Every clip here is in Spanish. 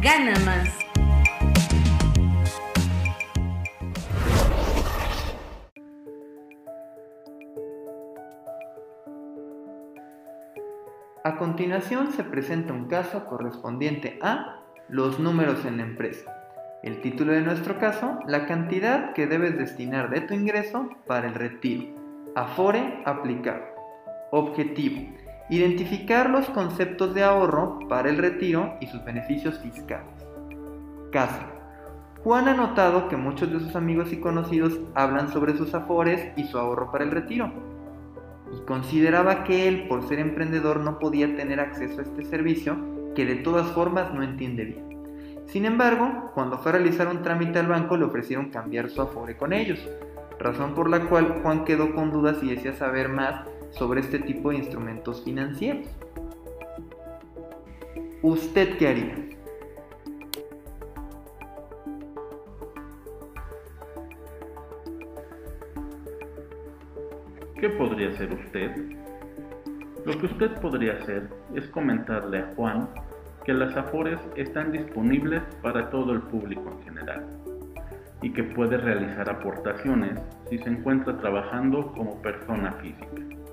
gana más. A continuación se presenta un caso correspondiente a los números en la empresa. El título de nuestro caso, la cantidad que debes destinar de tu ingreso para el retiro. Afore aplicar. Objetivo. Identificar los conceptos de ahorro para el retiro y sus beneficios fiscales. Caso. Juan ha notado que muchos de sus amigos y conocidos hablan sobre sus afores y su ahorro para el retiro. Y consideraba que él, por ser emprendedor, no podía tener acceso a este servicio que de todas formas no entiende bien. Sin embargo, cuando fue a realizar un trámite al banco le ofrecieron cambiar su afore con ellos, razón por la cual Juan quedó con dudas y desea saber más sobre este tipo de instrumentos financieros. ¿Usted qué haría? ¿Qué podría hacer usted? Lo que usted podría hacer es comentarle a Juan que las Afores están disponibles para todo el público en general y que puede realizar aportaciones si se encuentra trabajando como persona física.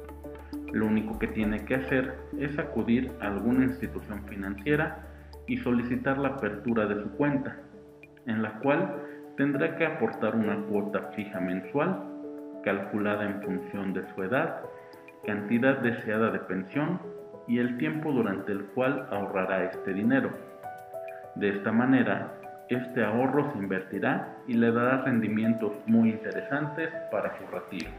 Lo único que tiene que hacer es acudir a alguna institución financiera y solicitar la apertura de su cuenta, en la cual tendrá que aportar una cuota fija mensual calculada en función de su edad, cantidad deseada de pensión y el tiempo durante el cual ahorrará este dinero. De esta manera, este ahorro se invertirá y le dará rendimientos muy interesantes para su retiro.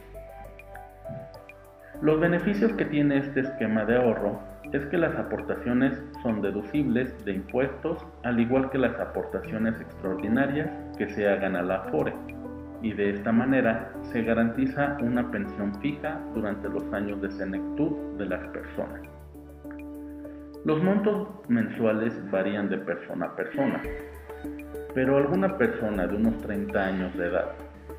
Los beneficios que tiene este esquema de ahorro es que las aportaciones son deducibles de impuestos, al igual que las aportaciones extraordinarias que se hagan a la AFORE, y de esta manera se garantiza una pensión fija durante los años de senectud de las personas. Los montos mensuales varían de persona a persona, pero alguna persona de unos 30 años de edad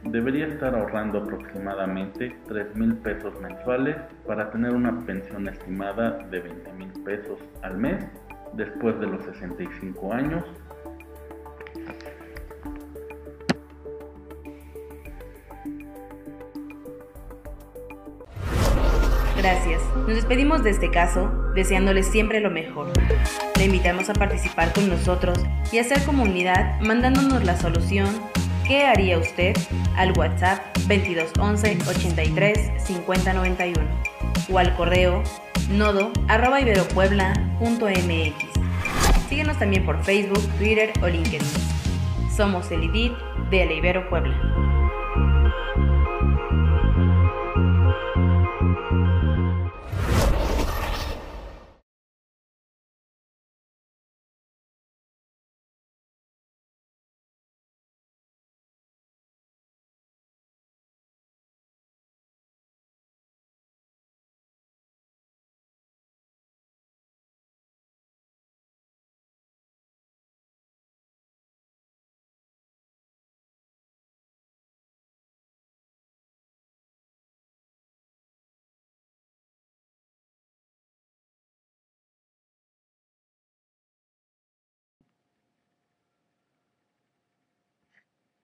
debería estar ahorrando aproximadamente 3 mil pesos mensuales para tener una pensión estimada de 20 mil pesos al mes después de los 65 años Gracias. Nos despedimos de este caso, deseándoles siempre lo mejor. Le invitamos a participar con nosotros y hacer comunidad mandándonos la solución ¿Qué haría usted? al WhatsApp 2211 83 5091 o al correo nodo arroba iberopuebla.mx. Síguenos también por Facebook, Twitter o LinkedIn. Somos el IDIT de la Ibero Puebla.